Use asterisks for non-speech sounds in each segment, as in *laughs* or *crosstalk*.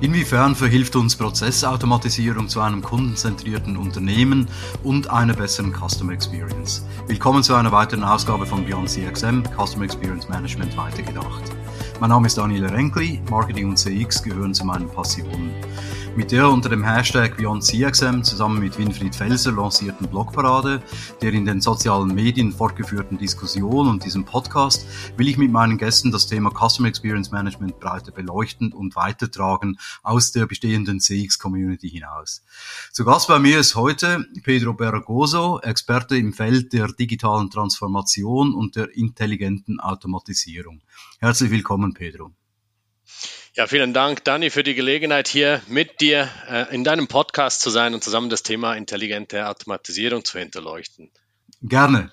Inwiefern verhilft uns Prozessautomatisierung zu einem kundenzentrierten Unternehmen und einer besseren Customer Experience? Willkommen zu einer weiteren Ausgabe von Beyond CXM, Customer Experience Management weitergedacht. Mein Name ist Daniel Renkli, Marketing und CX gehören zu meinen Passionen. Mit der unter dem Hashtag BeyondCXM zusammen mit Winfried Felser lancierten Blogparade, der in den sozialen Medien fortgeführten Diskussion und diesem Podcast will ich mit meinen Gästen das Thema Customer Experience Management breiter beleuchten und weitertragen aus der bestehenden CX-Community hinaus. Zu Gast bei mir ist heute Pedro Bergoso, Experte im Feld der digitalen Transformation und der intelligenten Automatisierung. Herzlich willkommen, Pedro. Ja, vielen Dank, Dani, für die Gelegenheit, hier mit dir äh, in deinem Podcast zu sein und zusammen das Thema intelligente Automatisierung zu hinterleuchten. Gerne.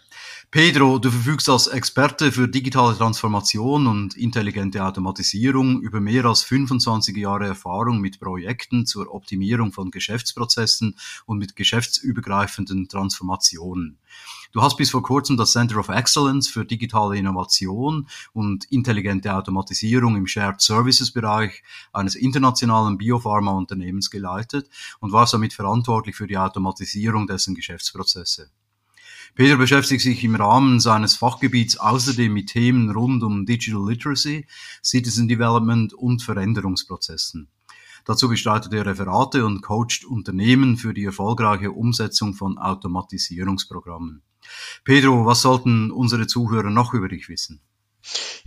Pedro, du verfügst als Experte für digitale Transformation und intelligente Automatisierung über mehr als 25 Jahre Erfahrung mit Projekten zur Optimierung von Geschäftsprozessen und mit geschäftsübergreifenden Transformationen. Du hast bis vor kurzem das Center of Excellence für digitale Innovation und intelligente Automatisierung im Shared Services Bereich eines internationalen Biopharma-Unternehmens geleitet und war somit verantwortlich für die Automatisierung dessen Geschäftsprozesse. Peter beschäftigt sich im Rahmen seines Fachgebiets außerdem mit Themen rund um Digital Literacy, Citizen Development und Veränderungsprozessen. Dazu bestreitet er Referate und coacht Unternehmen für die erfolgreiche Umsetzung von Automatisierungsprogrammen. Pedro, was sollten unsere Zuhörer noch über dich wissen?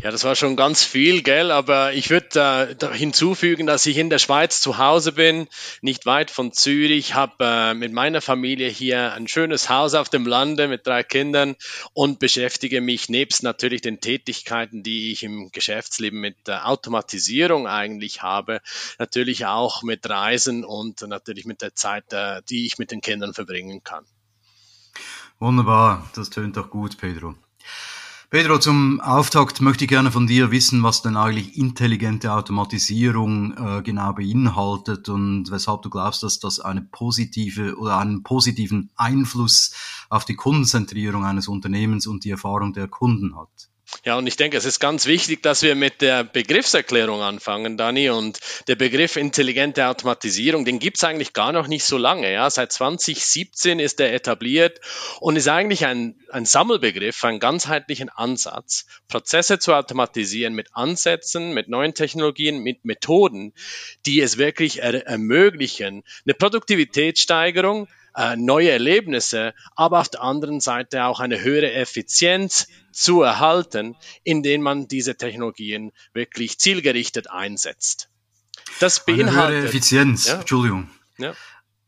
Ja, das war schon ganz viel, gell? Aber ich würde äh, hinzufügen, dass ich in der Schweiz zu Hause bin, nicht weit von Zürich, habe äh, mit meiner Familie hier ein schönes Haus auf dem Lande mit drei Kindern und beschäftige mich nebst natürlich den Tätigkeiten, die ich im Geschäftsleben mit der Automatisierung eigentlich habe, natürlich auch mit Reisen und natürlich mit der Zeit, äh, die ich mit den Kindern verbringen kann. Wunderbar, das tönt doch gut, Pedro. Pedro, zum Auftakt möchte ich gerne von dir wissen, was denn eigentlich intelligente Automatisierung äh, genau beinhaltet und weshalb du glaubst, dass das eine positive oder einen positiven Einfluss auf die Kundenzentrierung eines Unternehmens und die Erfahrung der Kunden hat. Ja, und ich denke, es ist ganz wichtig, dass wir mit der Begriffserklärung anfangen, Dani. Und der Begriff intelligente Automatisierung, den gibt's eigentlich gar noch nicht so lange. Ja, seit 2017 ist er etabliert und ist eigentlich ein, ein Sammelbegriff, ein ganzheitlichen Ansatz, Prozesse zu automatisieren mit Ansätzen, mit neuen Technologien, mit Methoden, die es wirklich er ermöglichen, eine Produktivitätssteigerung, äh, neue Erlebnisse, aber auf der anderen Seite auch eine höhere Effizienz zu erhalten, indem man diese Technologien wirklich zielgerichtet einsetzt. Das beinhaltet eine höhere Effizienz. Ja, Entschuldigung. Ja.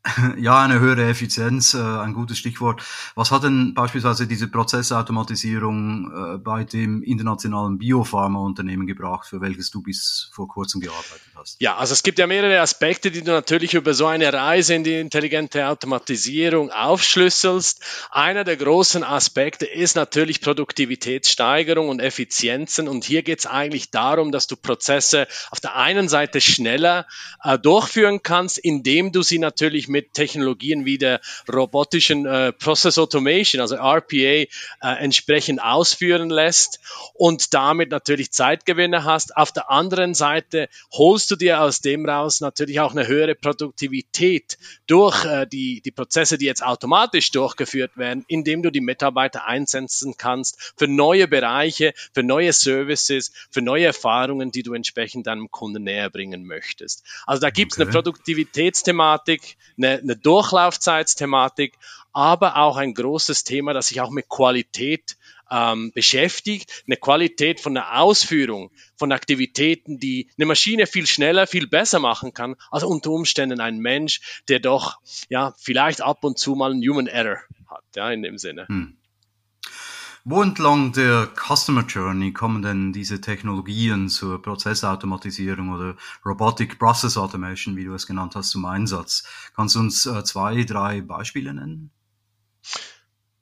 *laughs* Ja, eine höhere Effizienz, äh, ein gutes Stichwort. Was hat denn beispielsweise diese Prozessautomatisierung äh, bei dem internationalen Biopharma-Unternehmen gebracht, für welches du bis vor kurzem gearbeitet hast? Ja, also es gibt ja mehrere Aspekte, die du natürlich über so eine Reise in die intelligente Automatisierung aufschlüsselst. Einer der großen Aspekte ist natürlich Produktivitätssteigerung und Effizienzen. Und hier geht es eigentlich darum, dass du Prozesse auf der einen Seite schneller äh, durchführen kannst, indem du sie natürlich mit Technologien wie der robotischen äh, Process Automation, also RPA, äh, entsprechend ausführen lässt und damit natürlich Zeitgewinne hast. Auf der anderen Seite holst du dir aus dem raus natürlich auch eine höhere Produktivität durch äh, die, die Prozesse, die jetzt automatisch durchgeführt werden, indem du die Mitarbeiter einsetzen kannst für neue Bereiche, für neue Services, für neue Erfahrungen, die du entsprechend deinem Kunden näher bringen möchtest. Also da gibt es okay. eine Produktivitätsthematik, eine, eine Durchlaufzeitsthematik, aber auch ein großes Thema, das sich auch mit Qualität ähm, beschäftigt, eine Qualität von der Ausführung von Aktivitäten, die eine Maschine viel schneller, viel besser machen kann, als unter Umständen ein Mensch, der doch ja vielleicht ab und zu mal einen Human Error hat, ja in dem Sinne. Hm. Wo entlang der Customer Journey kommen denn diese Technologien zur Prozessautomatisierung oder Robotic Process Automation, wie du es genannt hast, zum Einsatz? Kannst du uns äh, zwei, drei Beispiele nennen?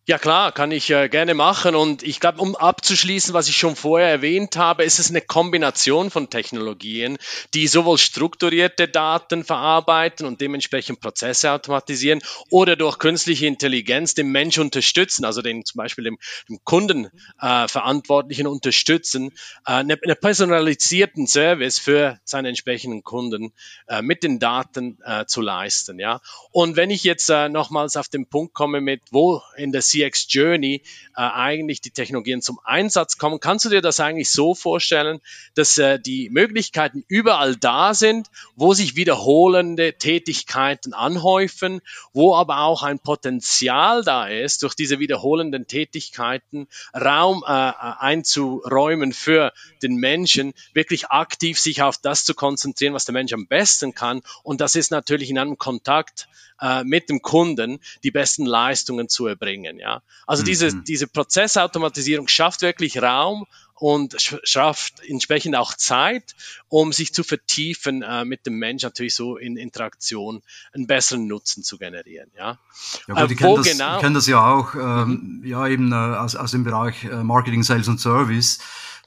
Ja klar, kann ich äh, gerne machen. Und ich glaube, um abzuschließen, was ich schon vorher erwähnt habe, ist es eine Kombination von Technologien, die sowohl strukturierte Daten verarbeiten und dementsprechend Prozesse automatisieren oder durch künstliche Intelligenz den Mensch unterstützen, also den zum Beispiel dem, dem Kundenverantwortlichen äh, unterstützen, äh, eine, eine personalisierten Service für seine entsprechenden Kunden äh, mit den Daten äh, zu leisten. Ja. Und wenn ich jetzt äh, nochmals auf den Punkt komme mit, wo in der CX Journey äh, eigentlich die Technologien zum Einsatz kommen. Kannst du dir das eigentlich so vorstellen, dass äh, die Möglichkeiten überall da sind, wo sich wiederholende Tätigkeiten anhäufen, wo aber auch ein Potenzial da ist, durch diese wiederholenden Tätigkeiten Raum äh, äh einzuräumen für den Menschen, wirklich aktiv sich auf das zu konzentrieren, was der Mensch am besten kann. Und das ist natürlich in einem Kontakt äh, mit dem Kunden die besten Leistungen zu erbringen. Ja? Also mhm. diese, diese Prozessautomatisierung schafft wirklich Raum und schafft entsprechend auch Zeit, um sich zu vertiefen äh, mit dem Mensch natürlich so in Interaktion einen besseren Nutzen zu generieren. Ja, ja gut, äh, ich kenne das, genau? kenn das ja auch, ähm, mhm. ja eben äh, aus, aus dem Bereich äh, Marketing, Sales und Service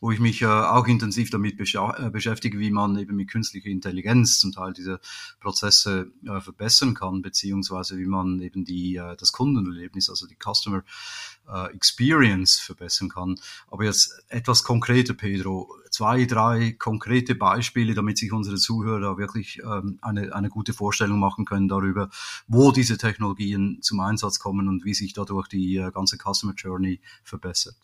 wo ich mich äh, auch intensiv damit äh, beschäftige, wie man eben mit künstlicher Intelligenz zum Teil diese Prozesse äh, verbessern kann, beziehungsweise wie man eben die, äh, das Kundenerlebnis, also die Customer äh, Experience verbessern kann. Aber jetzt etwas konkreter, Pedro, zwei, drei konkrete Beispiele, damit sich unsere Zuhörer wirklich ähm, eine, eine gute Vorstellung machen können darüber, wo diese Technologien zum Einsatz kommen und wie sich dadurch die ganze Customer Journey verbessert.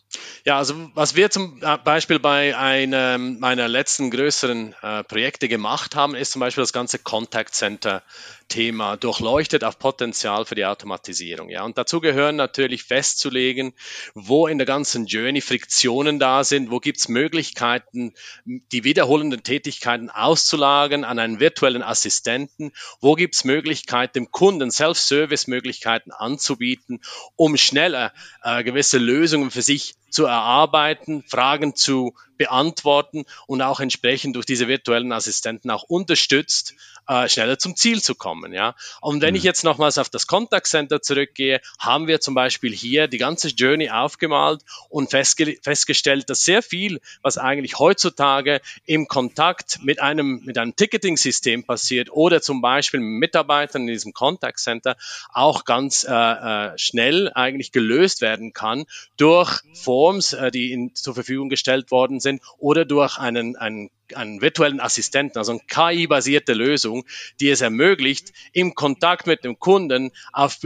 Ja, also was wir zum äh, Beispiel bei einem meiner letzten größeren äh, Projekte gemacht haben, ist zum Beispiel das ganze Contact Center Thema durchleuchtet auf Potenzial für die Automatisierung. Ja, und dazu gehören natürlich festzulegen, wo in der ganzen Journey Friktionen da sind, wo gibt es Möglichkeiten, die wiederholenden Tätigkeiten auszulagern an einen virtuellen Assistenten, wo gibt es Möglichkeiten, dem Kunden Self-Service-Möglichkeiten anzubieten, um schneller äh, gewisse Lösungen für sich zu erarbeiten, Fragen zu beantworten und auch entsprechend durch diese virtuellen Assistenten auch unterstützt, äh, schneller zum Ziel zu kommen. Ja? Und wenn mhm. ich jetzt nochmals auf das Contact Center zurückgehe, haben wir zum Beispiel hier die ganze Journey aufgemalt und festge festgestellt, dass sehr viel, was eigentlich heutzutage im Kontakt mit einem, mit einem Ticketing-System passiert oder zum Beispiel mit Mitarbeitern in diesem Contact Center, auch ganz äh, äh, schnell eigentlich gelöst werden kann durch Forms, äh, die in, zur Verfügung gestellt worden sind oder durch einen, einen einen virtuellen Assistenten, also eine KI-basierte Lösung, die es ermöglicht, im Kontakt mit dem Kunden auf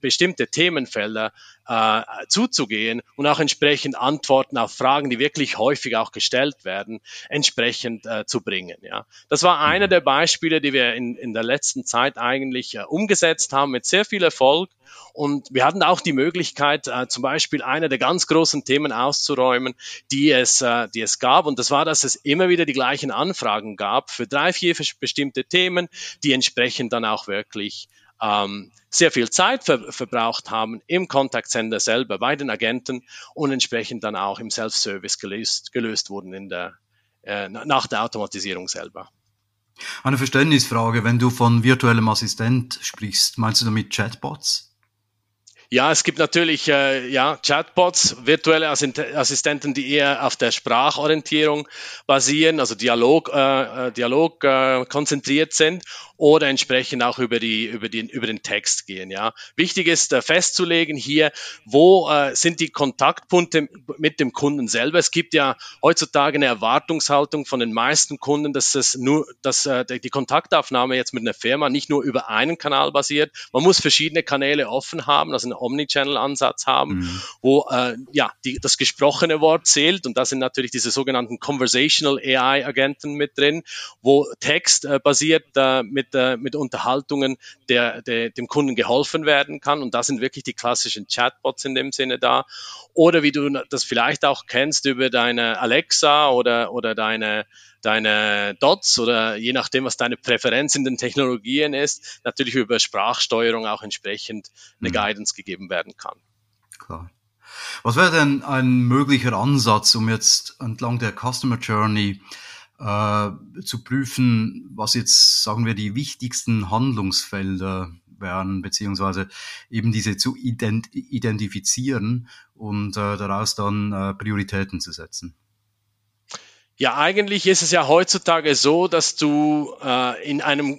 bestimmte Themenfelder äh, zuzugehen und auch entsprechend Antworten auf Fragen, die wirklich häufig auch gestellt werden, entsprechend äh, zu bringen. Ja. Das war einer der Beispiele, die wir in, in der letzten Zeit eigentlich äh, umgesetzt haben mit sehr viel Erfolg. Und wir hatten auch die Möglichkeit, äh, zum Beispiel eine der ganz großen Themen auszuräumen, die es, äh, die es gab. Und das war, dass es immer wieder die gleichen Anfragen gab für drei, vier bestimmte Themen, die entsprechend dann auch wirklich ähm, sehr viel Zeit ver verbraucht haben im Contact Center selber bei den Agenten und entsprechend dann auch im Self-Service gelöst, gelöst wurden in der, äh, nach der Automatisierung selber. Eine Verständnisfrage, wenn du von virtuellem Assistent sprichst, meinst du damit Chatbots? Ja, es gibt natürlich äh, ja, Chatbots, virtuelle Assistenten, die eher auf der Sprachorientierung basieren, also Dialog, äh, äh, Dialog äh, konzentriert sind oder entsprechend auch über, die, über, den, über den Text gehen. Ja. Wichtig ist äh, festzulegen hier, wo äh, sind die Kontaktpunkte mit dem Kunden selber. Es gibt ja heutzutage eine Erwartungshaltung von den meisten Kunden, dass es nur, dass äh, die Kontaktaufnahme jetzt mit einer Firma nicht nur über einen Kanal basiert. Man muss verschiedene Kanäle offen haben, also einen Omnichannel-Ansatz haben, mhm. wo äh, ja die, das gesprochene Wort zählt und da sind natürlich diese sogenannten Conversational AI-Agenten mit drin, wo Text äh, basiert äh, mit mit, äh, mit Unterhaltungen der, der, dem Kunden geholfen werden kann. Und da sind wirklich die klassischen Chatbots in dem Sinne da. Oder wie du das vielleicht auch kennst über deine Alexa oder, oder deine, deine Dots oder je nachdem, was deine Präferenz in den Technologien ist, natürlich über Sprachsteuerung auch entsprechend eine mhm. Guidance gegeben werden kann. Klar. Was wäre denn ein möglicher Ansatz, um jetzt entlang der Customer Journey äh, zu prüfen, was jetzt, sagen wir, die wichtigsten Handlungsfelder wären, beziehungsweise eben diese zu ident identifizieren und äh, daraus dann äh, Prioritäten zu setzen. Ja, eigentlich ist es ja heutzutage so, dass du äh, in einem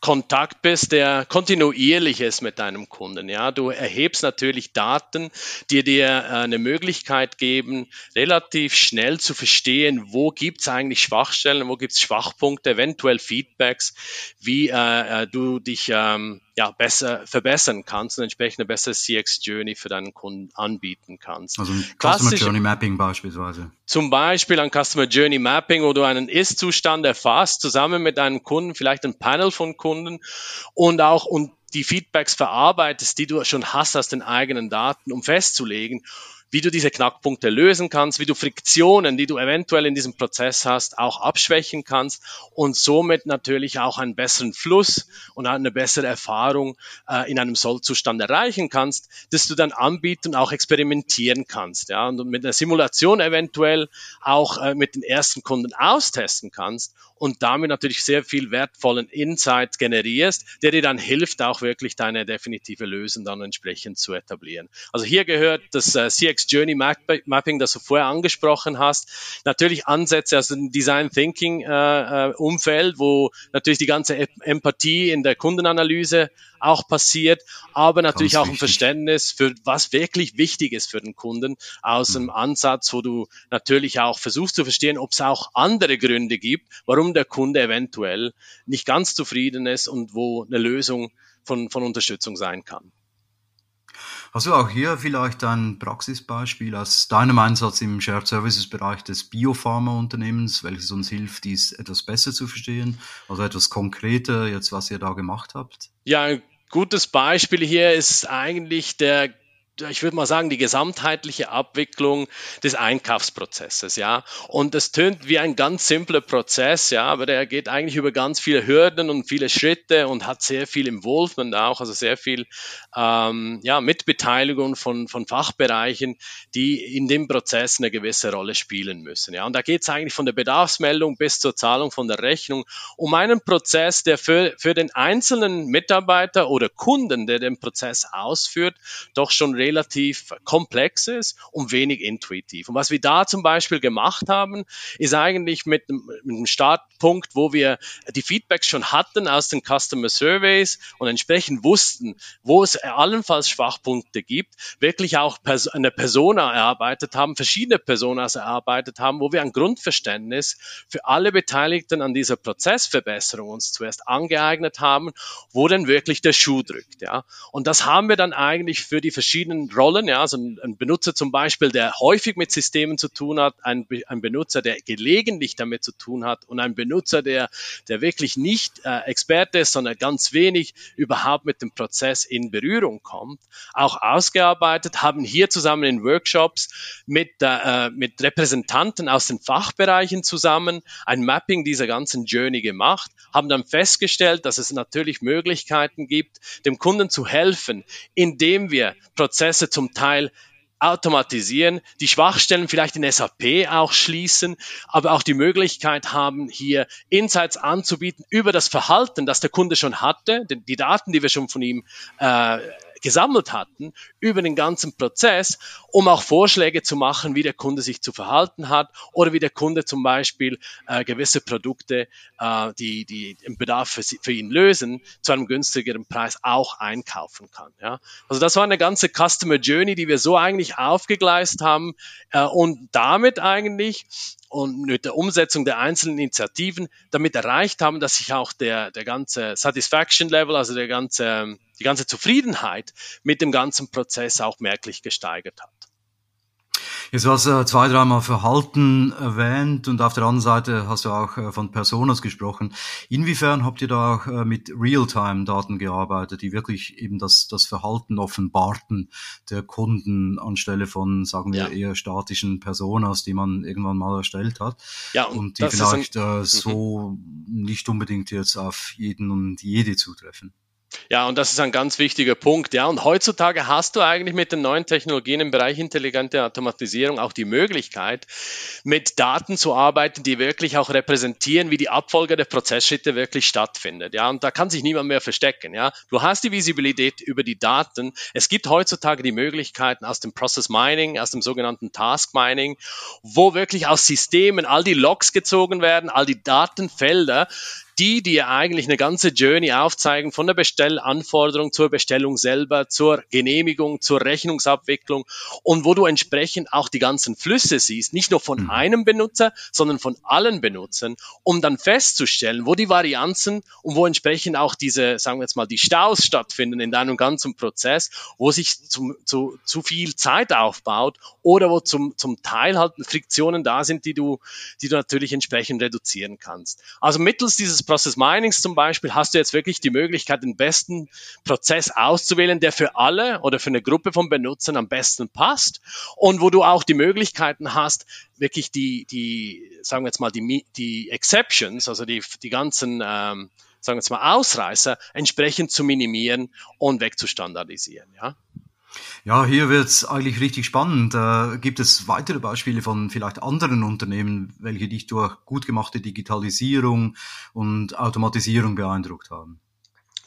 Kontakt bist, der kontinuierlich ist mit deinem Kunden. Ja, du erhebst natürlich Daten, die dir äh, eine Möglichkeit geben, relativ schnell zu verstehen, wo gibt's eigentlich Schwachstellen, wo gibt's Schwachpunkte, eventuell Feedbacks, wie äh, äh du dich ähm, ja, besser verbessern kannst und entsprechend eine bessere CX-Journey für deinen Kunden anbieten kannst. Also ein Customer Journey Mapping beispielsweise. Zum Beispiel ein Customer Journey Mapping, wo du einen Ist-Zustand erfasst, zusammen mit deinem Kunden, vielleicht ein Panel von Kunden und auch und die Feedbacks verarbeitest, die du schon hast aus den eigenen Daten, um festzulegen, wie du diese Knackpunkte lösen kannst, wie du Friktionen, die du eventuell in diesem Prozess hast, auch abschwächen kannst und somit natürlich auch einen besseren Fluss und eine bessere Erfahrung äh, in einem Sollzustand erreichen kannst, dass du dann anbieten und auch experimentieren kannst. Ja, und mit einer Simulation eventuell auch äh, mit den ersten Kunden austesten kannst und damit natürlich sehr viel wertvollen Insights generierst, der dir dann hilft, auch wirklich deine definitive Lösung dann entsprechend zu etablieren. Also hier gehört das äh, Journey Mapping, das du vorher angesprochen hast, natürlich Ansätze aus dem Design Thinking äh, äh, Umfeld, wo natürlich die ganze Empathie in der Kundenanalyse auch passiert, aber natürlich Ganz auch ein Verständnis für was wirklich wichtig ist für den Kunden aus einem mhm. Ansatz, wo du natürlich auch versuchst zu verstehen, ob es auch andere Gründe gibt, warum der Kunde eventuell nicht ganz zufrieden ist und wo eine Lösung von, von Unterstützung sein kann. Du auch hier vielleicht ein Praxisbeispiel aus deinem Einsatz im Shared Services Bereich des Biopharma-Unternehmens, welches uns hilft, dies etwas besser zu verstehen? Also etwas konkreter jetzt, was ihr da gemacht habt? Ja, ein gutes Beispiel hier ist eigentlich der ich würde mal sagen, die gesamtheitliche Abwicklung des Einkaufsprozesses, ja. Und das tönt wie ein ganz simpler Prozess, ja, aber der geht eigentlich über ganz viele Hürden und viele Schritte und hat sehr viel Involvement auch, also sehr viel ähm, ja, Mitbeteiligung von, von Fachbereichen, die in dem Prozess eine gewisse Rolle spielen müssen. Ja. Und da geht es eigentlich von der Bedarfsmeldung bis zur Zahlung von der Rechnung um einen Prozess, der für, für den einzelnen Mitarbeiter oder Kunden, der den Prozess ausführt, doch schon komplex ist und wenig intuitiv. Und was wir da zum Beispiel gemacht haben, ist eigentlich mit, einem Startpunkt, wo wir die Feedbacks schon hatten aus den Customer Surveys und entsprechend wussten, wo es allenfalls Schwachpunkte gibt, wirklich auch eine Persona erarbeitet haben, verschiedene Personas erarbeitet haben, wo wir ein Grundverständnis für alle Beteiligten an dieser Prozessverbesserung uns zuerst angeeignet haben, wo denn wirklich der Schuh drückt. Ja. Und das haben wir dann eigentlich für die verschiedenen Rollen. Ja, also ein, ein, Benutzer zum Beispiel, der häufig mit Systemen zu tun hat, ein, ein, Benutzer, der gelegentlich damit zu tun hat und ein Benutzer, der, der wirklich nicht äh, Experte ist, sondern ganz wenig überhaupt mit dem Prozess in Berührung kommt, auch ausgearbeitet, haben hier zusammen in Workshops mit, äh, mit Repräsentanten aus den Fachbereichen zusammen ein Mapping dieser ganzen Journey gemacht, haben dann festgestellt, dass es natürlich Möglichkeiten gibt, dem Kunden zu helfen, indem wir Prozesse Prozesse zum Teil automatisieren, die Schwachstellen vielleicht in SAP auch schließen, aber auch die Möglichkeit haben, hier Insights anzubieten über das Verhalten, das der Kunde schon hatte, die Daten, die wir schon von ihm äh, gesammelt hatten über den ganzen Prozess, um auch Vorschläge zu machen, wie der Kunde sich zu verhalten hat oder wie der Kunde zum Beispiel äh, gewisse Produkte, äh, die, die im Bedarf für, für, ihn lösen, zu einem günstigeren Preis auch einkaufen kann. Ja? Also das war eine ganze Customer Journey, die wir so eigentlich aufgegleist haben äh, und damit eigentlich und mit der Umsetzung der einzelnen Initiativen damit erreicht haben, dass sich auch der, der ganze Satisfaction Level, also der ganze, die ganze Zufriedenheit mit dem ganzen Prozess auch merklich gesteigert hat. Jetzt hast du zwei, dreimal Verhalten erwähnt und auf der anderen Seite hast du auch äh, von Personas gesprochen. Inwiefern habt ihr da auch äh, mit Realtime-Daten gearbeitet, die wirklich eben das, das Verhalten offenbarten der Kunden anstelle von, sagen wir, ja. eher statischen Personas, die man irgendwann mal erstellt hat? Ja, und, und die vielleicht ein, äh, mhm. so nicht unbedingt jetzt auf jeden und jede zutreffen. Ja, und das ist ein ganz wichtiger Punkt. Ja, und heutzutage hast du eigentlich mit den neuen Technologien im Bereich intelligente Automatisierung auch die Möglichkeit, mit Daten zu arbeiten, die wirklich auch repräsentieren, wie die Abfolge der Prozessschritte wirklich stattfindet. Ja, und da kann sich niemand mehr verstecken. Ja, du hast die Visibilität über die Daten. Es gibt heutzutage die Möglichkeiten aus dem Process Mining, aus dem sogenannten Task Mining, wo wirklich aus Systemen all die Logs gezogen werden, all die Datenfelder, die dir eigentlich eine ganze Journey aufzeigen, von der Bestellanforderung zur Bestellung selber, zur Genehmigung, zur Rechnungsabwicklung und wo du entsprechend auch die ganzen Flüsse siehst, nicht nur von mhm. einem Benutzer, sondern von allen Benutzern, um dann festzustellen, wo die Varianzen und wo entsprechend auch diese, sagen wir jetzt mal, die Staus stattfinden in deinem ganzen Prozess, wo sich zum, zu, zu viel Zeit aufbaut oder wo zum, zum Teil halt Friktionen da sind, die du, die du natürlich entsprechend reduzieren kannst. Also mittels dieses Process Minings zum Beispiel hast du jetzt wirklich die Möglichkeit, den besten Prozess auszuwählen, der für alle oder für eine Gruppe von Benutzern am besten passt und wo du auch die Möglichkeiten hast, wirklich die, die sagen wir jetzt mal, die, die Exceptions, also die, die ganzen, ähm, sagen wir jetzt mal, Ausreißer entsprechend zu minimieren und wegzustandardisieren, ja. Ja, hier wird's eigentlich richtig spannend. Äh, gibt es weitere Beispiele von vielleicht anderen Unternehmen, welche dich durch gut gemachte Digitalisierung und Automatisierung beeindruckt haben?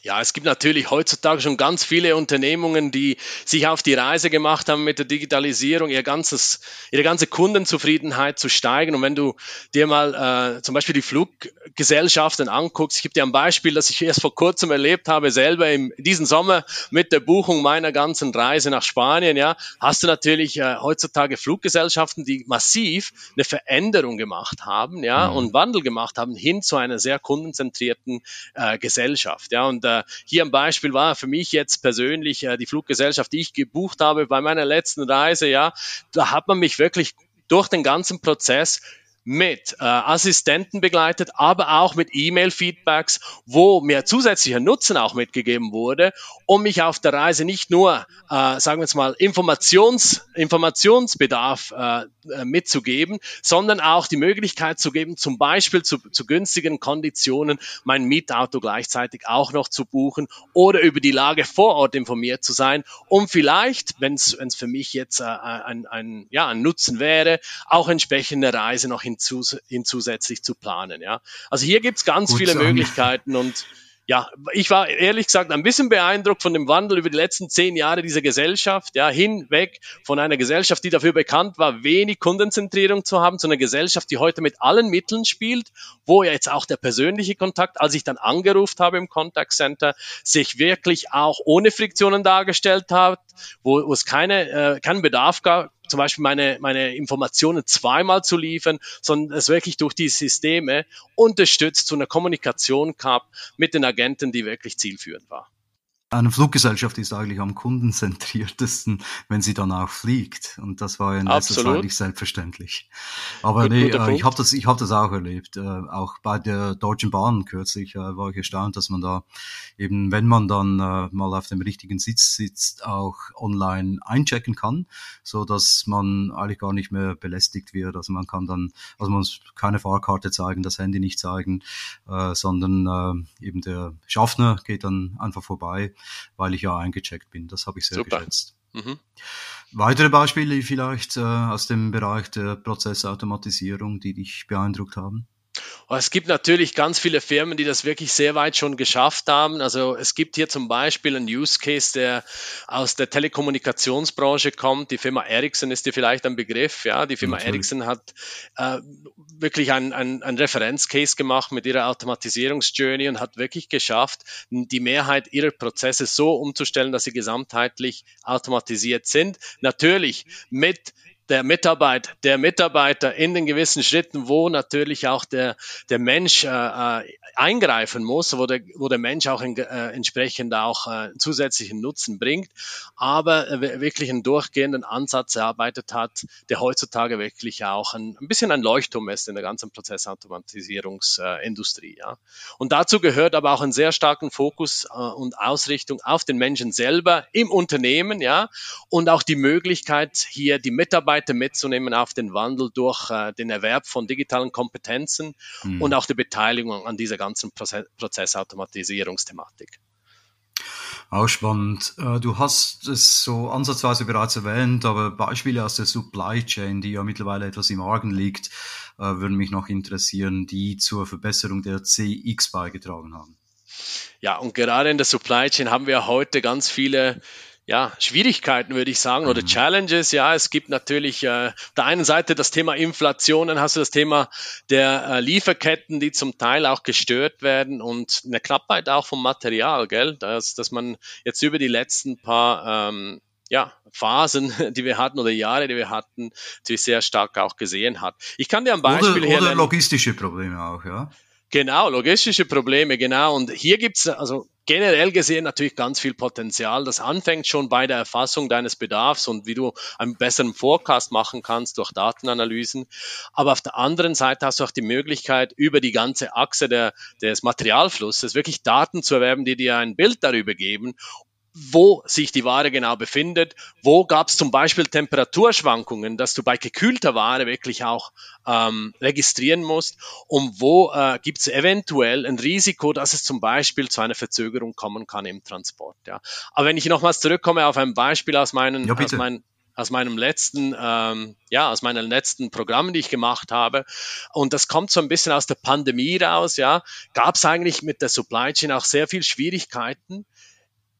Ja, es gibt natürlich heutzutage schon ganz viele Unternehmungen, die sich auf die Reise gemacht haben mit der Digitalisierung, ihr ganzes, ihre ganze Kundenzufriedenheit zu steigen. Und wenn du dir mal äh, zum Beispiel die Fluggesellschaften anguckst, ich gebe dir ein Beispiel, das ich erst vor kurzem erlebt habe, selber im diesen Sommer mit der Buchung meiner ganzen Reise nach Spanien, ja, hast du natürlich äh, heutzutage Fluggesellschaften, die massiv eine Veränderung gemacht haben, ja, mhm. und Wandel gemacht haben hin zu einer sehr kundenzentrierten äh, Gesellschaft, ja, und äh, hier ein Beispiel war für mich jetzt persönlich äh, die Fluggesellschaft, die ich gebucht habe bei meiner letzten Reise, ja, da hat man mich wirklich durch den ganzen Prozess mit äh, Assistenten begleitet, aber auch mit E-Mail-Feedbacks, wo mir zusätzlicher Nutzen auch mitgegeben wurde, um mich auf der Reise nicht nur, äh, sagen wir jetzt mal, Informations, Informationsbedarf äh, äh, mitzugeben, sondern auch die Möglichkeit zu geben, zum Beispiel zu, zu günstigen Konditionen mein Mietauto gleichzeitig auch noch zu buchen oder über die Lage vor Ort informiert zu sein, um vielleicht, wenn es für mich jetzt äh, ein, ein, ja, ein Nutzen wäre, auch entsprechende Reise noch hinzu, hinzusätzlich zu planen. Ja? Also hier gibt's ganz Gut viele Möglichkeiten und ja, ich war ehrlich gesagt ein bisschen beeindruckt von dem Wandel über die letzten zehn Jahre dieser Gesellschaft, ja, hinweg von einer Gesellschaft, die dafür bekannt war, wenig Kundenzentrierung zu haben, zu einer Gesellschaft, die heute mit allen Mitteln spielt, wo ja jetzt auch der persönliche Kontakt, als ich dann angerufen habe im Contact Center, sich wirklich auch ohne Friktionen dargestellt hat, wo, wo es keine, äh, keinen Bedarf gab, zum Beispiel meine, meine Informationen zweimal zu liefern, sondern es wirklich durch die Systeme unterstützt zu einer Kommunikation gab mit den Agenten, die wirklich zielführend war. Eine Fluggesellschaft ist eigentlich am kundenzentriertesten, wenn sie dann auch fliegt. Und das war in letzter Zeit nicht selbstverständlich. Aber Gut, nee, äh, ich habe das, ich hab das auch erlebt. Äh, auch bei der Deutschen Bahn kürzlich äh, war ich erstaunt, dass man da eben, wenn man dann äh, mal auf dem richtigen Sitz sitzt, auch online einchecken kann, so dass man eigentlich gar nicht mehr belästigt wird. Also man kann dann, also man muss keine Fahrkarte zeigen, das Handy nicht zeigen, äh, sondern eben der Schaffner geht dann einfach vorbei weil ich ja eingecheckt bin. Das habe ich sehr Super. geschätzt. Mhm. Weitere Beispiele vielleicht äh, aus dem Bereich der Prozessautomatisierung, die dich beeindruckt haben? Es gibt natürlich ganz viele Firmen, die das wirklich sehr weit schon geschafft haben. Also es gibt hier zum Beispiel einen Use Case, der aus der Telekommunikationsbranche kommt. Die Firma Ericsson ist dir vielleicht ein Begriff. Ja, die Firma natürlich. Ericsson hat äh, wirklich ein, ein, ein Referenzcase gemacht mit ihrer Automatisierungsjourney und hat wirklich geschafft, die Mehrheit ihrer Prozesse so umzustellen, dass sie gesamtheitlich automatisiert sind. Natürlich mit der Mitarbeit, der Mitarbeiter in den gewissen Schritten, wo natürlich auch der, der Mensch äh, äh eingreifen muss, wo der, wo der Mensch auch in, äh, entsprechend auch äh, zusätzlichen Nutzen bringt, aber äh, wirklich einen durchgehenden Ansatz erarbeitet hat, der heutzutage wirklich auch ein, ein bisschen ein Leuchtturm ist in der ganzen Prozessautomatisierungsindustrie. ja. Und dazu gehört aber auch einen sehr starken Fokus äh, und Ausrichtung auf den Menschen selber im Unternehmen, ja, und auch die Möglichkeit, hier die Mitarbeiter Mitarbeiter mitzunehmen auf den Wandel durch äh, den Erwerb von digitalen Kompetenzen mhm. und auch die Beteiligung an dieser ganzen Prozess Prozessautomatisierungsthematik. Auch spannend. Äh, du hast es so ansatzweise bereits erwähnt, aber Beispiele aus der Supply Chain, die ja mittlerweile etwas im Argen liegt, äh, würden mich noch interessieren, die zur Verbesserung der CX beigetragen haben. Ja, und gerade in der Supply Chain haben wir heute ganz viele ja, Schwierigkeiten, würde ich sagen, oder mhm. Challenges. Ja, es gibt natürlich äh, auf der einen Seite das Thema Inflation, dann hast du das Thema der äh, Lieferketten, die zum Teil auch gestört werden und eine Knappheit auch vom Material, gell, dass, dass man jetzt über die letzten paar ähm, ja, Phasen, *laughs* die wir hatten oder Jahre, die wir hatten, natürlich sehr stark auch gesehen hat. Ich kann dir ein Beispiel oder, oder logistische Probleme auch, ja. Genau, logistische Probleme, genau. Und hier gibt's also generell gesehen natürlich ganz viel Potenzial. Das anfängt schon bei der Erfassung deines Bedarfs und wie du einen besseren Forecast machen kannst durch Datenanalysen. Aber auf der anderen Seite hast du auch die Möglichkeit, über die ganze Achse der, des Materialflusses wirklich Daten zu erwerben, die dir ein Bild darüber geben wo sich die Ware genau befindet, wo gab es zum Beispiel Temperaturschwankungen, dass du bei gekühlter Ware wirklich auch ähm, registrieren musst und wo äh, gibt es eventuell ein Risiko, dass es zum Beispiel zu einer Verzögerung kommen kann im Transport. Ja. Aber wenn ich nochmals zurückkomme auf ein Beispiel aus, meinen, ja, aus, mein, aus meinem letzten, ähm, ja, aus meinen letzten Programmen, die ich gemacht habe. Und das kommt so ein bisschen aus der Pandemie raus, ja. Gab es eigentlich mit der Supply Chain auch sehr viel Schwierigkeiten,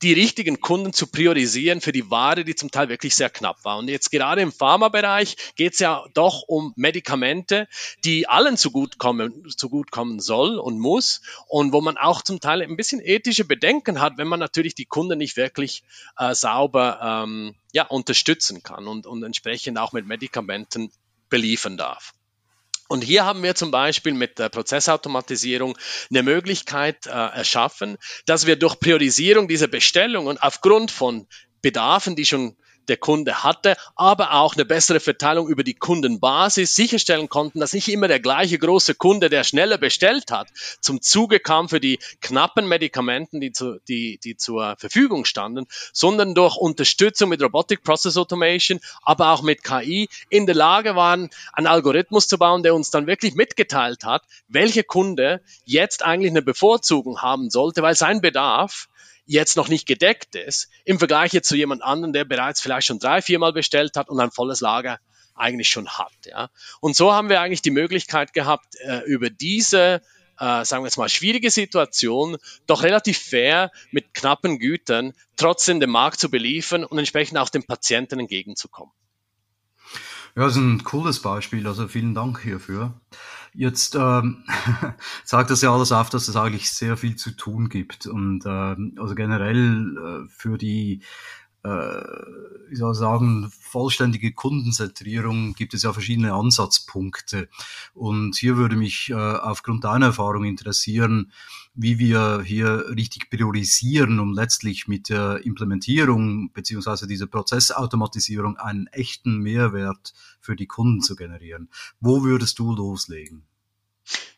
die richtigen Kunden zu priorisieren für die Ware, die zum Teil wirklich sehr knapp war. Und jetzt gerade im Pharmabereich geht es ja doch um Medikamente, die allen zugutekommen, zugutekommen soll und muss und wo man auch zum Teil ein bisschen ethische Bedenken hat, wenn man natürlich die Kunden nicht wirklich äh, sauber ähm, ja, unterstützen kann und, und entsprechend auch mit Medikamenten beliefern darf. Und hier haben wir zum Beispiel mit der Prozessautomatisierung eine Möglichkeit äh, erschaffen, dass wir durch Priorisierung dieser Bestellungen aufgrund von Bedarfen, die schon der Kunde hatte, aber auch eine bessere Verteilung über die Kundenbasis sicherstellen konnten, dass nicht immer der gleiche große Kunde, der schneller bestellt hat, zum Zuge kam für die knappen Medikamenten, die, zu, die, die zur Verfügung standen, sondern durch Unterstützung mit Robotic Process Automation, aber auch mit KI in der Lage waren, einen Algorithmus zu bauen, der uns dann wirklich mitgeteilt hat, welcher Kunde jetzt eigentlich eine Bevorzugung haben sollte, weil sein Bedarf jetzt noch nicht gedeckt ist, im Vergleich jetzt zu jemand anderem, der bereits vielleicht schon drei, viermal bestellt hat und ein volles Lager eigentlich schon hat. Ja. Und so haben wir eigentlich die Möglichkeit gehabt, äh, über diese äh, sagen wir jetzt mal, schwierige Situation doch relativ fair mit knappen Gütern trotzdem den Markt zu beliefern und entsprechend auch den Patienten entgegenzukommen. Ja, das ist ein cooles Beispiel, also vielen Dank hierfür. Jetzt ähm, *laughs* sagt das ja alles auf, dass es eigentlich sehr viel zu tun gibt. Und ähm, also generell äh, für die äh, wie soll ich sagen, vollständige Kundenzentrierung gibt es ja verschiedene Ansatzpunkte. Und hier würde mich äh, aufgrund deiner Erfahrung interessieren, wie wir hier richtig priorisieren, um letztlich mit der Implementierung beziehungsweise dieser Prozessautomatisierung einen echten Mehrwert für die Kunden zu generieren. Wo würdest du loslegen?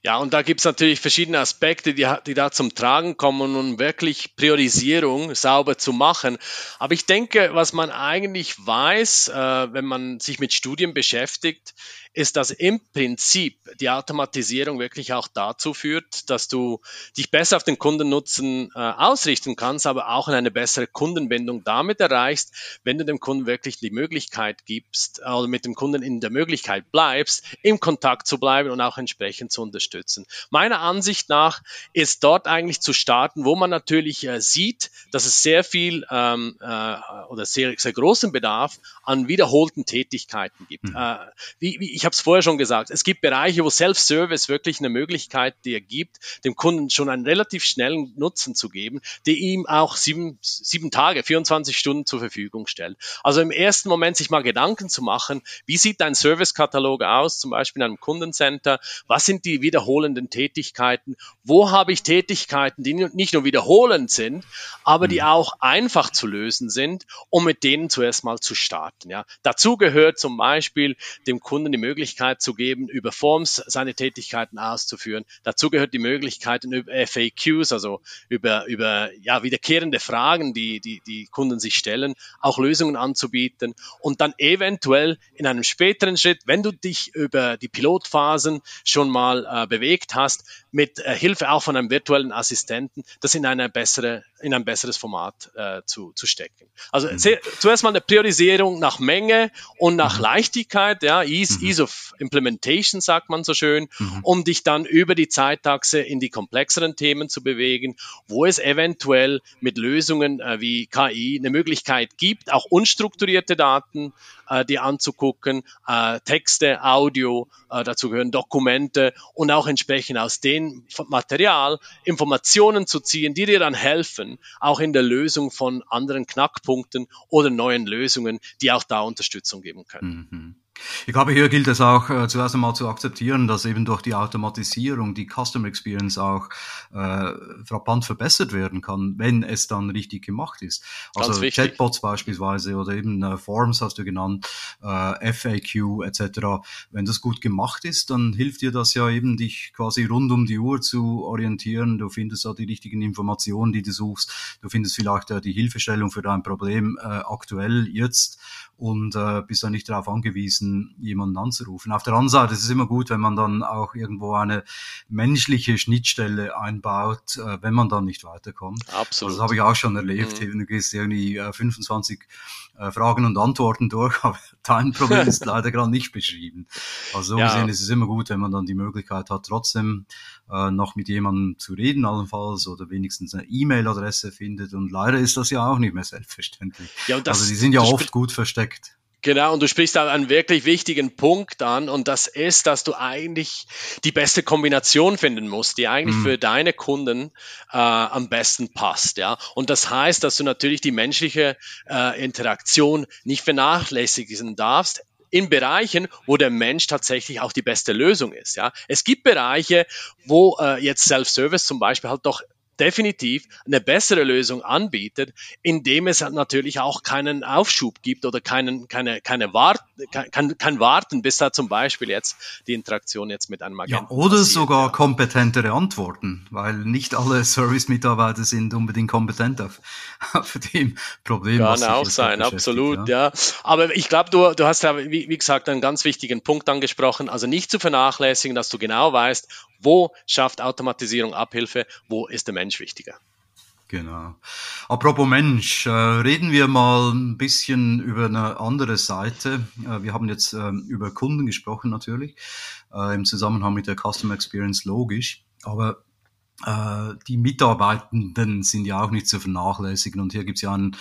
Ja, und da gibt's natürlich verschiedene Aspekte, die, die da zum Tragen kommen, um wirklich Priorisierung sauber zu machen. Aber ich denke, was man eigentlich weiß, äh, wenn man sich mit Studien beschäftigt, ist, dass im Prinzip die Automatisierung wirklich auch dazu führt, dass du dich besser auf den Kundennutzen äh, ausrichten kannst, aber auch in eine bessere Kundenbindung damit erreichst, wenn du dem Kunden wirklich die Möglichkeit gibst äh, oder mit dem Kunden in der Möglichkeit bleibst, im Kontakt zu bleiben und auch entsprechend zu unterstützen. Meiner Ansicht nach ist dort eigentlich zu starten, wo man natürlich äh, sieht, dass es sehr viel ähm, äh, oder sehr, sehr großen Bedarf an wiederholten Tätigkeiten gibt. Mhm. Äh, wie, wie, ich habe es vorher schon gesagt, es gibt Bereiche, wo Self-Service wirklich eine Möglichkeit dir gibt, dem Kunden schon einen relativ schnellen Nutzen zu geben, die ihm auch sieben, sieben Tage, 24 Stunden zur Verfügung stellt. Also im ersten Moment sich mal Gedanken zu machen, wie sieht dein Servicekatalog aus, zum Beispiel in einem Kundencenter, was sind die wiederholenden Tätigkeiten, wo habe ich Tätigkeiten, die nicht nur wiederholend sind, aber die mhm. auch einfach zu lösen sind, um mit denen zuerst mal zu starten. Ja. Dazu gehört zum Beispiel dem Kunden die Möglichkeit, Möglichkeit zu geben, über Forms seine Tätigkeiten auszuführen. Dazu gehört die Möglichkeit über FAQs, also über, über ja, wiederkehrende Fragen, die, die die Kunden sich stellen, auch Lösungen anzubieten und dann eventuell in einem späteren Schritt, wenn du dich über die Pilotphasen schon mal äh, bewegt hast, mit äh, Hilfe auch von einem virtuellen Assistenten, das in eine bessere, in ein besseres Format äh, zu, zu stecken. Also mhm. sehr, zuerst mal eine Priorisierung nach Menge und nach mhm. Leichtigkeit, ja, Ease, mhm. Ease of Implementation sagt man so schön, mhm. um dich dann über die Zeitachse in die komplexeren Themen zu bewegen, wo es eventuell mit Lösungen äh, wie KI eine Möglichkeit gibt, auch unstrukturierte Daten äh, dir anzugucken, äh, Texte, Audio, äh, dazu gehören Dokumente und auch entsprechend aus dem Material Informationen zu ziehen, die dir dann helfen, auch in der Lösung von anderen Knackpunkten oder neuen Lösungen, die auch da Unterstützung geben können. Mhm. Ich glaube, hier gilt es auch äh, zuerst einmal zu akzeptieren, dass eben durch die Automatisierung die Customer Experience auch äh, frappant verbessert werden kann, wenn es dann richtig gemacht ist. Also Chatbots beispielsweise oder eben äh, Forms hast du genannt, äh, FAQ etc. Wenn das gut gemacht ist, dann hilft dir das ja eben, dich quasi rund um die Uhr zu orientieren. Du findest da die richtigen Informationen, die du suchst. Du findest vielleicht äh, die Hilfestellung für dein Problem äh, aktuell jetzt und äh, bist dann nicht darauf angewiesen, jemanden anzurufen. Auf der anderen Seite ist es immer gut, wenn man dann auch irgendwo eine menschliche Schnittstelle einbaut, äh, wenn man dann nicht weiterkommt. Absolut. Also das habe ich auch schon erlebt. Mhm. Du gehst irgendwie äh, 25 äh, Fragen und Antworten durch, *laughs* aber dein Problem ist *laughs* leider gerade nicht beschrieben. Also so ja. gesehen ist es immer gut, wenn man dann die Möglichkeit hat, trotzdem äh, noch mit jemandem zu reden, allenfalls, oder wenigstens eine E-Mail-Adresse findet. Und leider ist das ja auch nicht mehr selbstverständlich. Ja, das, also die sind ja oft gut versteckt. Genau, und du sprichst da einen wirklich wichtigen Punkt an und das ist, dass du eigentlich die beste Kombination finden musst, die eigentlich mhm. für deine Kunden äh, am besten passt. Ja, und das heißt, dass du natürlich die menschliche äh, Interaktion nicht vernachlässigen darfst in Bereichen, wo der Mensch tatsächlich auch die beste Lösung ist. Ja, es gibt Bereiche, wo äh, jetzt Self-Service zum Beispiel halt doch definitiv eine bessere Lösung anbietet, indem es natürlich auch keinen Aufschub gibt oder keinen, keine, keine Wart, kein, kein Warten, bis da zum Beispiel jetzt die Interaktion jetzt mit einem Agenten ja, Oder passiert, sogar ja. kompetentere Antworten, weil nicht alle Service-Mitarbeiter sind unbedingt kompetent auf, *laughs* auf dem Problem. Kann auch sein, absolut, ja. ja. Aber ich glaube, du, du hast ja, wie, wie gesagt, einen ganz wichtigen Punkt angesprochen, also nicht zu vernachlässigen, dass du genau weißt, wo schafft Automatisierung Abhilfe, wo ist der Mensch wichtiger. Genau. Apropos Mensch, äh, reden wir mal ein bisschen über eine andere Seite. Äh, wir haben jetzt äh, über Kunden gesprochen natürlich, äh, im Zusammenhang mit der Customer Experience logisch. Aber die Mitarbeitenden sind ja auch nicht zu vernachlässigen. Und hier gibt es ja einen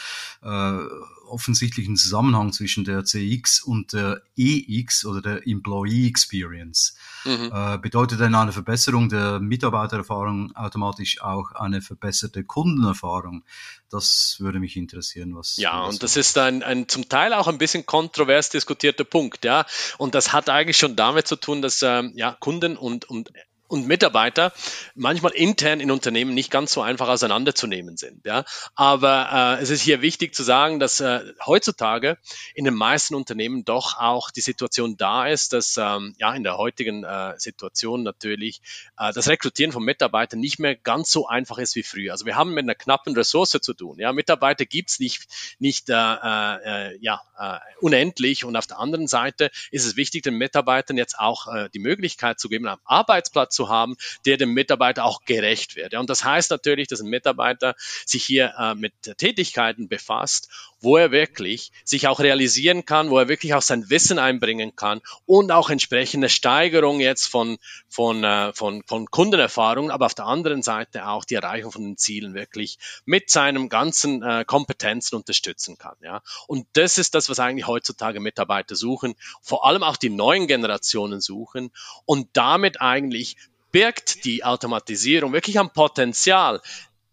offensichtlichen Zusammenhang zwischen der CX und der EX oder der Employee Experience. Mhm. Äh, bedeutet denn eine Verbesserung der Mitarbeitererfahrung automatisch auch eine verbesserte Kundenerfahrung? Das würde mich interessieren, was. Ja, und das ist ein, ein zum Teil auch ein bisschen kontrovers diskutierter Punkt, ja. Und das hat eigentlich schon damit zu tun, dass ähm, ja Kunden und, und und Mitarbeiter manchmal intern in Unternehmen nicht ganz so einfach auseinanderzunehmen sind. Ja? Aber äh, es ist hier wichtig zu sagen, dass äh, heutzutage in den meisten Unternehmen doch auch die Situation da ist, dass ähm, ja in der heutigen äh, Situation natürlich äh, das Rekrutieren von Mitarbeitern nicht mehr ganz so einfach ist wie früher. Also wir haben mit einer knappen Ressource zu tun. Ja? Mitarbeiter gibt's nicht, nicht äh, äh, ja, äh, unendlich. Und auf der anderen Seite ist es wichtig, den Mitarbeitern jetzt auch äh, die Möglichkeit zu geben, am Arbeitsplatz zu haben, der dem Mitarbeiter auch gerecht wird. Und das heißt natürlich, dass ein Mitarbeiter sich hier äh, mit Tätigkeiten befasst, wo er wirklich sich auch realisieren kann, wo er wirklich auch sein Wissen einbringen kann und auch entsprechende Steigerung jetzt von, von, äh, von, von Kundenerfahrungen, aber auf der anderen Seite auch die Erreichung von den Zielen wirklich mit seinem ganzen äh, Kompetenzen unterstützen kann. Ja. Und das ist das, was eigentlich heutzutage Mitarbeiter suchen, vor allem auch die neuen Generationen suchen und damit eigentlich birgt die Automatisierung wirklich am Potenzial,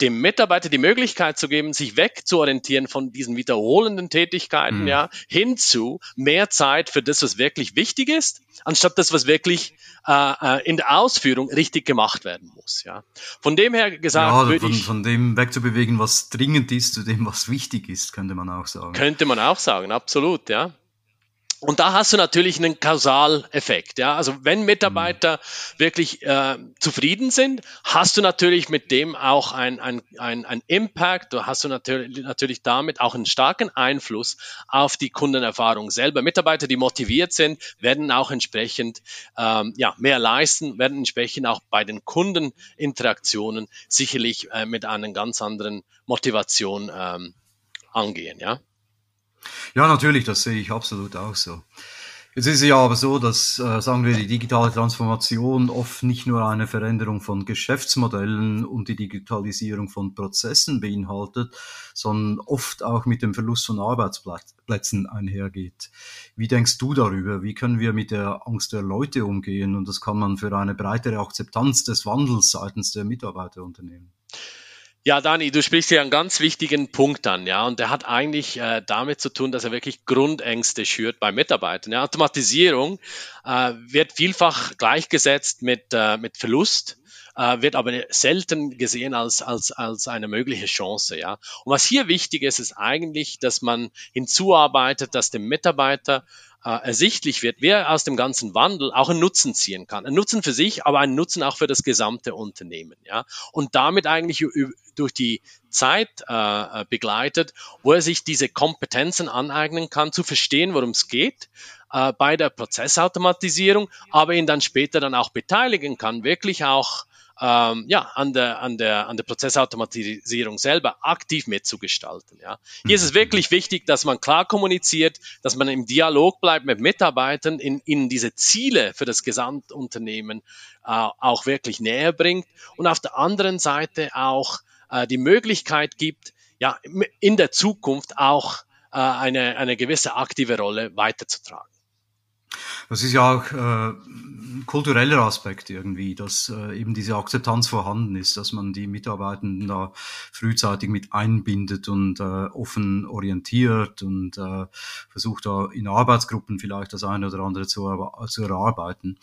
dem Mitarbeiter die Möglichkeit zu geben, sich wegzuorientieren von diesen wiederholenden Tätigkeiten, mhm. ja, hinzu mehr Zeit für das, was wirklich wichtig ist, anstatt das, was wirklich äh, äh in der Ausführung richtig gemacht werden muss, ja. Von dem her gesagt, ja, würde von, ich, von dem wegzubewegen, was dringend ist, zu dem, was wichtig ist, könnte man auch sagen. Könnte man auch sagen, absolut, ja. Und da hast du natürlich einen Kausaleffekt. Ja? Also wenn Mitarbeiter mhm. wirklich äh, zufrieden sind, hast du natürlich mit dem auch ein, ein, ein, ein Impact, du hast du natürlich, natürlich damit auch einen starken Einfluss auf die Kundenerfahrung selber. Mitarbeiter, die motiviert sind, werden auch entsprechend ähm, ja, mehr leisten, werden entsprechend auch bei den Kundeninteraktionen sicherlich äh, mit einer ganz anderen Motivation ähm, angehen. Ja? Ja, natürlich, das sehe ich absolut auch so. Jetzt ist es ja aber so, dass, äh, sagen wir, die digitale Transformation oft nicht nur eine Veränderung von Geschäftsmodellen und die Digitalisierung von Prozessen beinhaltet, sondern oft auch mit dem Verlust von Arbeitsplätzen einhergeht. Wie denkst du darüber? Wie können wir mit der Angst der Leute umgehen? Und das kann man für eine breitere Akzeptanz des Wandels seitens der Mitarbeiter unternehmen. Ja, Dani, du sprichst hier einen ganz wichtigen Punkt an, ja, und der hat eigentlich äh, damit zu tun, dass er wirklich Grundängste schürt bei Mitarbeitern. Ja, Automatisierung äh, wird vielfach gleichgesetzt mit, äh, mit Verlust äh, wird aber selten gesehen als, als, als eine mögliche Chance. Ja. Und was hier wichtig ist, ist eigentlich, dass man hinzuarbeitet, dass dem Mitarbeiter äh, ersichtlich wird, wer aus dem ganzen Wandel auch einen Nutzen ziehen kann. Ein Nutzen für sich, aber einen Nutzen auch für das gesamte Unternehmen. Ja? Und damit eigentlich durch die Zeit äh, begleitet, wo er sich diese Kompetenzen aneignen kann, zu verstehen, worum es geht äh, bei der Prozessautomatisierung, aber ihn dann später dann auch beteiligen kann, wirklich auch ähm, ja, an, der, an, der, an der Prozessautomatisierung selber aktiv mitzugestalten. Ja. Hier ist es mhm. wirklich wichtig, dass man klar kommuniziert, dass man im Dialog bleibt mit Mitarbeitern, in, in diese Ziele für das Gesamtunternehmen äh, auch wirklich näher bringt und auf der anderen Seite auch äh, die Möglichkeit gibt, ja, in der Zukunft auch äh, eine, eine gewisse aktive Rolle weiterzutragen. Das ist ja auch äh, ein kultureller Aspekt irgendwie, dass äh, eben diese Akzeptanz vorhanden ist, dass man die Mitarbeitenden da frühzeitig mit einbindet und äh, offen orientiert und äh, versucht da in Arbeitsgruppen vielleicht das eine oder andere zu, zu erarbeiten.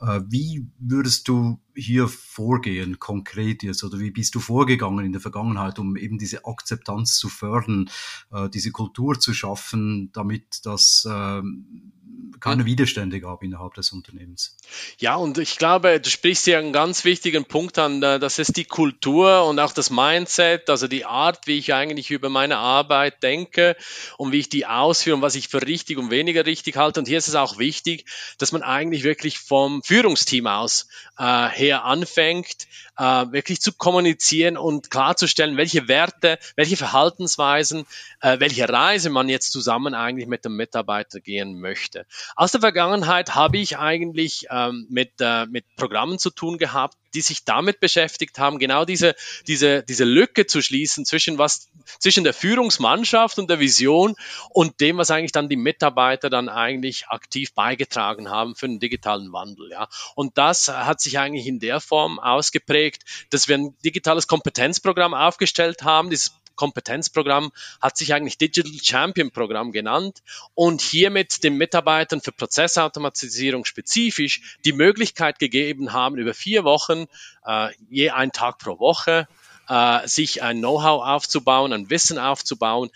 Äh, wie würdest du hier vorgehen, konkret jetzt, oder wie bist du vorgegangen in der Vergangenheit, um eben diese Akzeptanz zu fördern, äh, diese Kultur zu schaffen, damit das ähm, keine Widerstände gab innerhalb des Unternehmens. Ja, und ich glaube, du sprichst hier einen ganz wichtigen Punkt an, äh, das ist die Kultur und auch das Mindset, also die Art, wie ich eigentlich über meine Arbeit denke und wie ich die ausführe und was ich für richtig und weniger richtig halte. Und hier ist es auch wichtig, dass man eigentlich wirklich vom Führungsteam aus äh, her anfängt, äh, wirklich zu kommunizieren und klarzustellen, welche Werte, welche Verhaltensweisen, äh, welche Reise man jetzt zusammen eigentlich mit dem Mitarbeiter gehen möchte. Aus der Vergangenheit habe ich eigentlich ähm, mit, äh, mit Programmen zu tun gehabt, die sich damit beschäftigt haben, genau diese, diese, diese Lücke zu schließen zwischen was, zwischen der Führungsmannschaft und der Vision und dem, was eigentlich dann die Mitarbeiter dann eigentlich aktiv beigetragen haben für den digitalen Wandel, ja. Und das hat sich eigentlich in der Form ausgeprägt, dass wir ein digitales Kompetenzprogramm aufgestellt haben, dieses Kompetenzprogramm hat sich eigentlich Digital Champion Programm genannt und hiermit den Mitarbeitern für Prozessautomatisierung spezifisch die Möglichkeit gegeben haben, über vier Wochen, äh, je einen Tag pro Woche, äh, sich ein Know-how aufzubauen, ein Wissen aufzubauen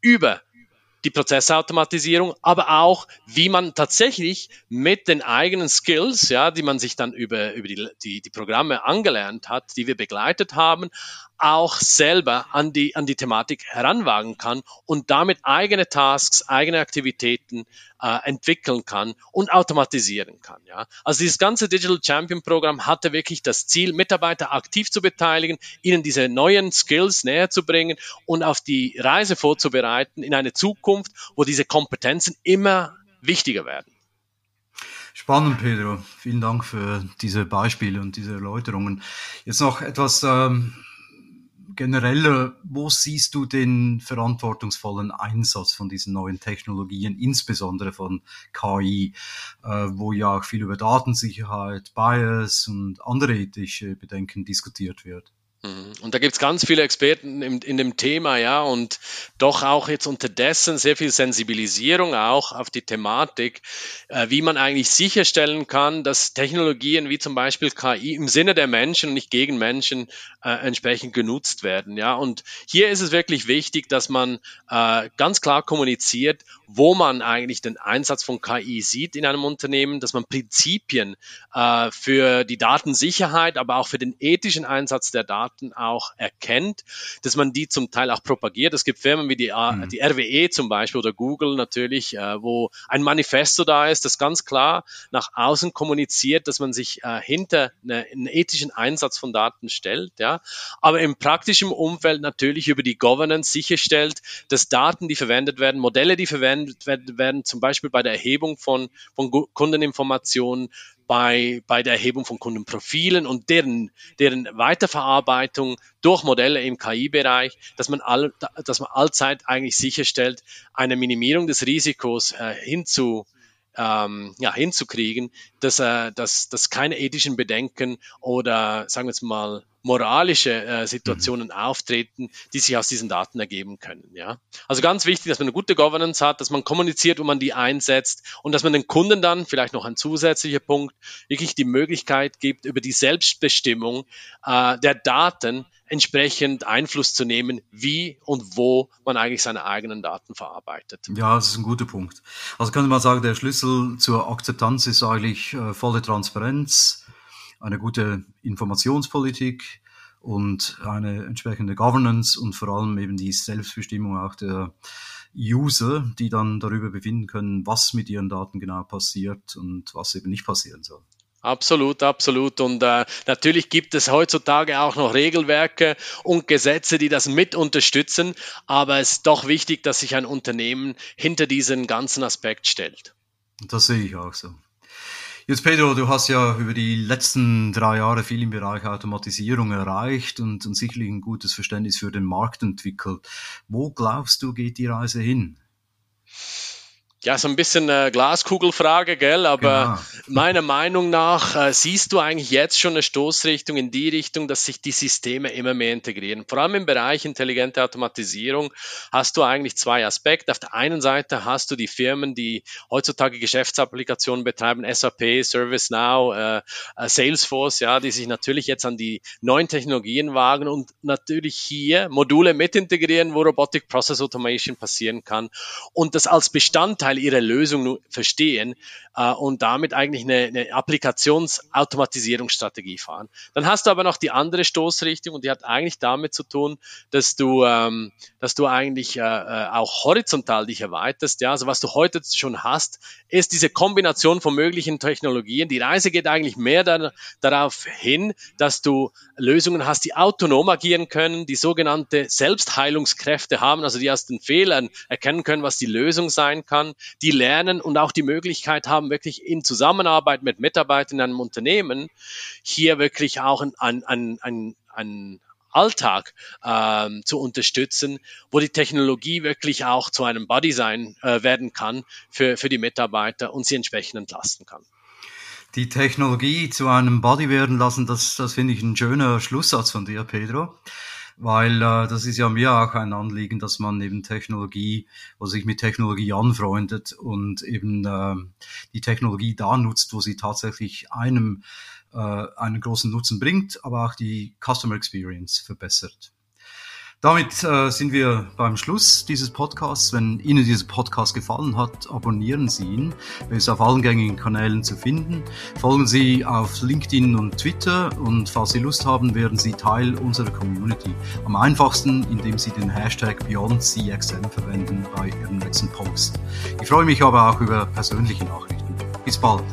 über die Prozessautomatisierung, aber auch, wie man tatsächlich mit den eigenen Skills, ja, die man sich dann über, über die, die, die Programme angelernt hat, die wir begleitet haben, auch selber an die, an die Thematik heranwagen kann und damit eigene Tasks, eigene Aktivitäten äh, entwickeln kann und automatisieren kann. Ja? Also dieses ganze Digital Champion Programm hatte wirklich das Ziel, Mitarbeiter aktiv zu beteiligen, ihnen diese neuen Skills näher zu bringen und auf die Reise vorzubereiten in eine Zukunft, wo diese Kompetenzen immer wichtiger werden. Spannend, Pedro. Vielen Dank für diese Beispiele und diese Erläuterungen. Jetzt noch etwas ähm, generell, wo siehst du den verantwortungsvollen Einsatz von diesen neuen Technologien, insbesondere von KI, äh, wo ja auch viel über Datensicherheit, Bias und andere ethische Bedenken diskutiert wird? Mhm. Und da gibt's ganz viele Experten in, in, dem Thema, ja, und doch auch jetzt unterdessen sehr viel Sensibilisierung auch auf die Thematik, äh, wie man eigentlich sicherstellen kann, dass Technologien wie zum Beispiel KI im Sinne der Menschen und nicht gegen Menschen äh, entsprechend genutzt werden. Ja, und hier ist es wirklich wichtig, dass man äh, ganz klar kommuniziert, wo man eigentlich den Einsatz von KI sieht in einem Unternehmen, dass man Prinzipien äh, für die Datensicherheit, aber auch für den ethischen Einsatz der Daten auch erkennt, dass man die zum Teil auch propagiert. Es gibt Firmen wie die, mhm. die RWE zum Beispiel oder Google natürlich, äh, wo ein Manifesto da ist, das ganz klar nach außen kommuniziert, dass man sich äh, hinter eine, einen ethischen Einsatz von Daten stellt, ja, aber im praktischen Umfeld natürlich über die Governance sicherstellt, dass Daten, die verwendet werden, Modelle, die verwendet werden, zum Beispiel bei der Erhebung von, von Kundeninformationen, bei, bei der Erhebung von Kundenprofilen und deren, deren Weiterverarbeitung durch Modelle im KI-Bereich, dass man dass man allzeit eigentlich sicherstellt, eine Minimierung des Risikos äh, hinzu, ähm, ja, hinzukriegen, dass, äh, dass, dass keine ethischen Bedenken oder sagen wir jetzt mal moralische äh, Situationen mhm. auftreten, die sich aus diesen Daten ergeben können. Ja? Also ganz wichtig, dass man eine gute Governance hat, dass man kommuniziert, wo man die einsetzt und dass man den Kunden dann, vielleicht noch ein zusätzlicher Punkt, wirklich die Möglichkeit gibt, über die Selbstbestimmung äh, der Daten entsprechend Einfluss zu nehmen, wie und wo man eigentlich seine eigenen Daten verarbeitet. Ja, das ist ein guter Punkt. Also könnte man sagen, der Schlüssel zur Akzeptanz ist eigentlich äh, volle Transparenz, eine gute Informationspolitik und eine entsprechende Governance und vor allem eben die Selbstbestimmung auch der User, die dann darüber befinden können, was mit ihren Daten genau passiert und was eben nicht passieren soll. Absolut, absolut. Und äh, natürlich gibt es heutzutage auch noch Regelwerke und Gesetze, die das mit unterstützen. Aber es ist doch wichtig, dass sich ein Unternehmen hinter diesen ganzen Aspekt stellt. Das sehe ich auch so. Jetzt Pedro, du hast ja über die letzten drei Jahre viel im Bereich Automatisierung erreicht und, und sicherlich ein gutes Verständnis für den Markt entwickelt. Wo glaubst du, geht die Reise hin? Ja, so ein bisschen äh, Glaskugelfrage, gell? Aber genau. meiner Meinung nach äh, siehst du eigentlich jetzt schon eine Stoßrichtung in die Richtung, dass sich die Systeme immer mehr integrieren. Vor allem im Bereich intelligente Automatisierung hast du eigentlich zwei Aspekte. Auf der einen Seite hast du die Firmen, die heutzutage Geschäftsapplikationen betreiben, SAP, ServiceNow, äh, äh, Salesforce, ja, die sich natürlich jetzt an die neuen Technologien wagen und natürlich hier Module mit integrieren, wo Robotic Process Automation passieren kann und das als Bestandteil Teil ihrer Lösung verstehen äh, und damit eigentlich eine, eine Applikationsautomatisierungsstrategie fahren. Dann hast du aber noch die andere Stoßrichtung und die hat eigentlich damit zu tun, dass du, ähm, dass du eigentlich äh, äh auch horizontal dich erweiterst. Ja? Also was du heute schon hast, ist diese Kombination von möglichen Technologien. Die Reise geht eigentlich mehr da, darauf hin, dass du Lösungen hast, die autonom agieren können, die sogenannte Selbstheilungskräfte haben, also die aus den Fehlern erkennen können, was die Lösung sein kann, die lernen und auch die Möglichkeit haben, wirklich in Zusammenarbeit mit Mitarbeitern in einem Unternehmen hier wirklich auch ein, ein, ein, ein Alltag ähm, zu unterstützen, wo die Technologie wirklich auch zu einem Body sein äh, werden kann für, für die Mitarbeiter und sie entsprechend entlasten kann. Die Technologie zu einem Body werden lassen, das, das finde ich ein schöner Schlusssatz von dir, Pedro weil äh, das ist ja mir auch ein Anliegen, dass man eben Technologie, wo sich mit Technologie anfreundet und eben äh, die Technologie da nutzt, wo sie tatsächlich einem äh, einen großen Nutzen bringt, aber auch die Customer Experience verbessert. Damit äh, sind wir beim Schluss dieses Podcasts. Wenn Ihnen dieser Podcast gefallen hat, abonnieren Sie ihn. Er ist auf allen gängigen Kanälen zu finden. Folgen Sie auf LinkedIn und Twitter und falls Sie Lust haben, werden Sie Teil unserer Community. Am einfachsten, indem Sie den Hashtag BeyondCXM verwenden bei Ihrem letzten Post. Ich freue mich aber auch über persönliche Nachrichten. Bis bald.